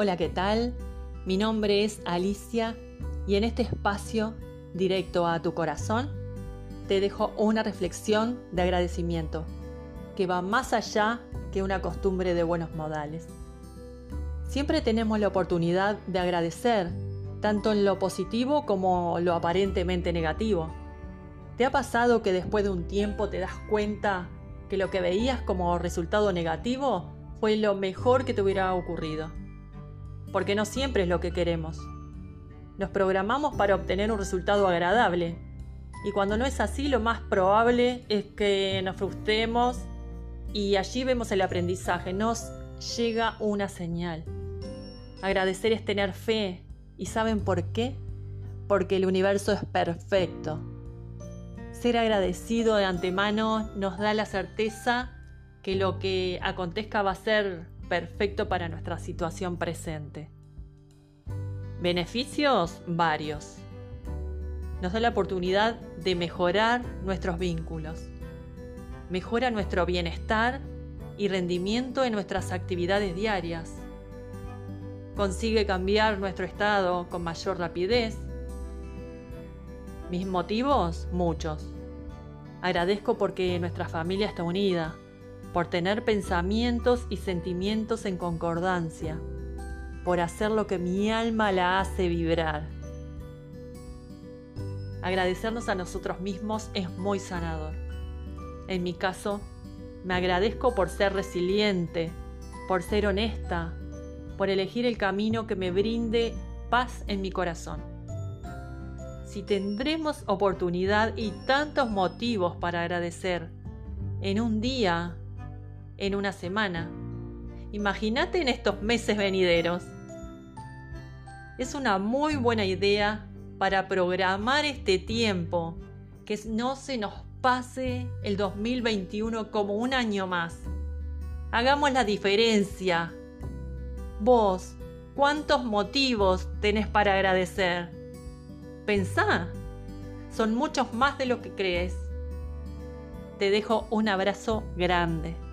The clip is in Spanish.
Hola, ¿qué tal? Mi nombre es Alicia y en este espacio, directo a tu corazón, te dejo una reflexión de agradecimiento que va más allá que una costumbre de buenos modales. Siempre tenemos la oportunidad de agradecer, tanto en lo positivo como lo aparentemente negativo. ¿Te ha pasado que después de un tiempo te das cuenta que lo que veías como resultado negativo fue lo mejor que te hubiera ocurrido? Porque no siempre es lo que queremos. Nos programamos para obtener un resultado agradable, y cuando no es así, lo más probable es que nos frustremos y allí vemos el aprendizaje, nos llega una señal. Agradecer es tener fe. ¿Y saben por qué? Porque el universo es perfecto. Ser agradecido de antemano nos da la certeza que lo que acontezca va a ser perfecto para nuestra situación presente. Beneficios varios. Nos da la oportunidad de mejorar nuestros vínculos. Mejora nuestro bienestar y rendimiento en nuestras actividades diarias. Consigue cambiar nuestro estado con mayor rapidez mis motivos, muchos. Agradezco porque nuestra familia está unida, por tener pensamientos y sentimientos en concordancia, por hacer lo que mi alma la hace vibrar. Agradecernos a nosotros mismos es muy sanador. En mi caso, me agradezco por ser resiliente, por ser honesta, por elegir el camino que me brinde paz en mi corazón si tendremos oportunidad y tantos motivos para agradecer en un día, en una semana. Imagínate en estos meses venideros. Es una muy buena idea para programar este tiempo, que no se nos pase el 2021 como un año más. Hagamos la diferencia. Vos, ¿cuántos motivos tenés para agradecer? Pensá, son muchos más de lo que crees. Te dejo un abrazo grande.